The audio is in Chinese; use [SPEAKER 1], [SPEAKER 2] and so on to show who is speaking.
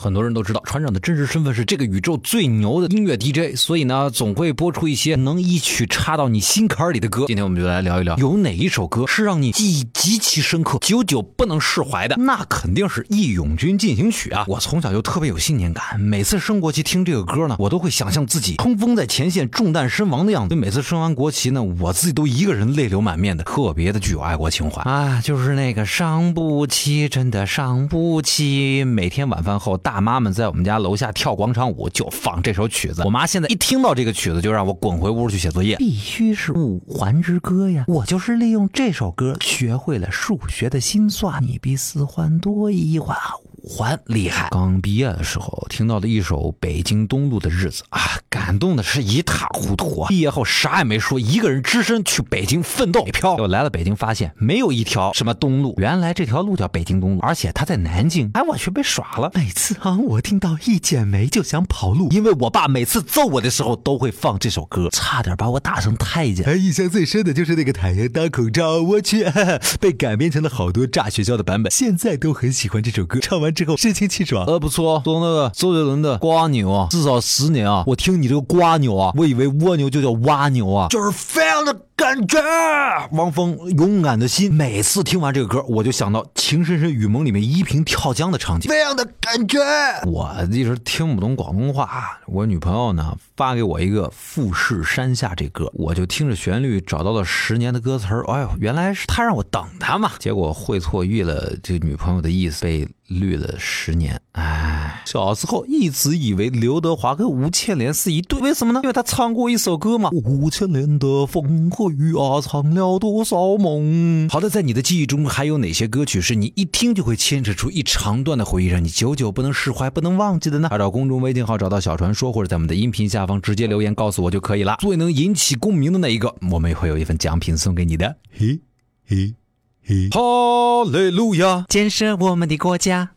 [SPEAKER 1] 很多人都知道船长的真实身份是这个宇宙最牛的音乐 DJ，所以呢，总会播出一些能一曲插到你心坎里的歌。今天我们就来聊一聊，有哪一首歌是让你记忆极其深刻、久久不能释怀的？那肯定是《义勇军进行曲》啊！我从小就特别有信念感，每次升国旗听这个歌呢，我都会想象自己冲锋在前线、中弹身亡的样子。每次升完国旗呢，我自己都一个人泪流满面的，特别的具有爱国情怀啊！就是那个伤不起，真的伤不起。每天晚饭后大。大妈们在我们家楼下跳广场舞，就放这首曲子。我妈现在一听到这个曲子，就让我滚回屋去写作业。必须是五环之歌呀！我就是利用这首歌学会了数学的心算。你比四环多一环。环厉害！刚毕业的时候听到的一首《北京东路的日子》啊，感动的是一塌糊涂。毕业后啥也没说，一个人只身去北京奋斗。飘，我来了北京，发现没有一条什么东路，原来这条路叫北京东路，而且它在南京。哎，我去被耍了。每次啊，我听到一剪梅就想跑路，因为我爸每次揍我的时候都会放这首歌，差点把我打成太监。
[SPEAKER 2] 哎，印象最深的就是那个太阳当口罩，我去，被改编成了好多炸学校的版本。现在都很喜欢这首歌，唱完。之后神清气爽，
[SPEAKER 1] 呃，不错，做那个周杰伦的瓜牛啊，至少十年啊，我听你这个瓜牛啊，我以为蜗牛就叫蛙牛啊，
[SPEAKER 2] 就是非常的。感觉，
[SPEAKER 1] 汪峰勇敢的心，每次听完这个歌，我就想到《情深深雨蒙》里面依萍跳江的场景。
[SPEAKER 2] 这样的感觉，
[SPEAKER 1] 我一直听不懂广东话，我女朋友呢发给我一个《富士山下》这歌，我就听着旋律找到了十年的歌词哎呦，原来是他让我等他嘛，结果会错意了这女朋友的意思，被绿了十年。哎，小时候一直以为刘德华跟吴倩莲是一对，为什么呢？因为他唱过一首歌嘛，《
[SPEAKER 2] 吴倩莲的风和》。雨啊，藏了多少梦？
[SPEAKER 1] 好的，在你的记忆中还有哪些歌曲是你一听就会牵扯出一长段的回忆，让你久久不能释怀、不能忘记的呢？找公众微信号找到小传说，或者在我们的音频下方直接留言告诉我就可以了。最能引起共鸣的那一个，我们也会有一份奖品送给你的。嘿，嘿，哈利路亚，
[SPEAKER 2] 建设我们的国家。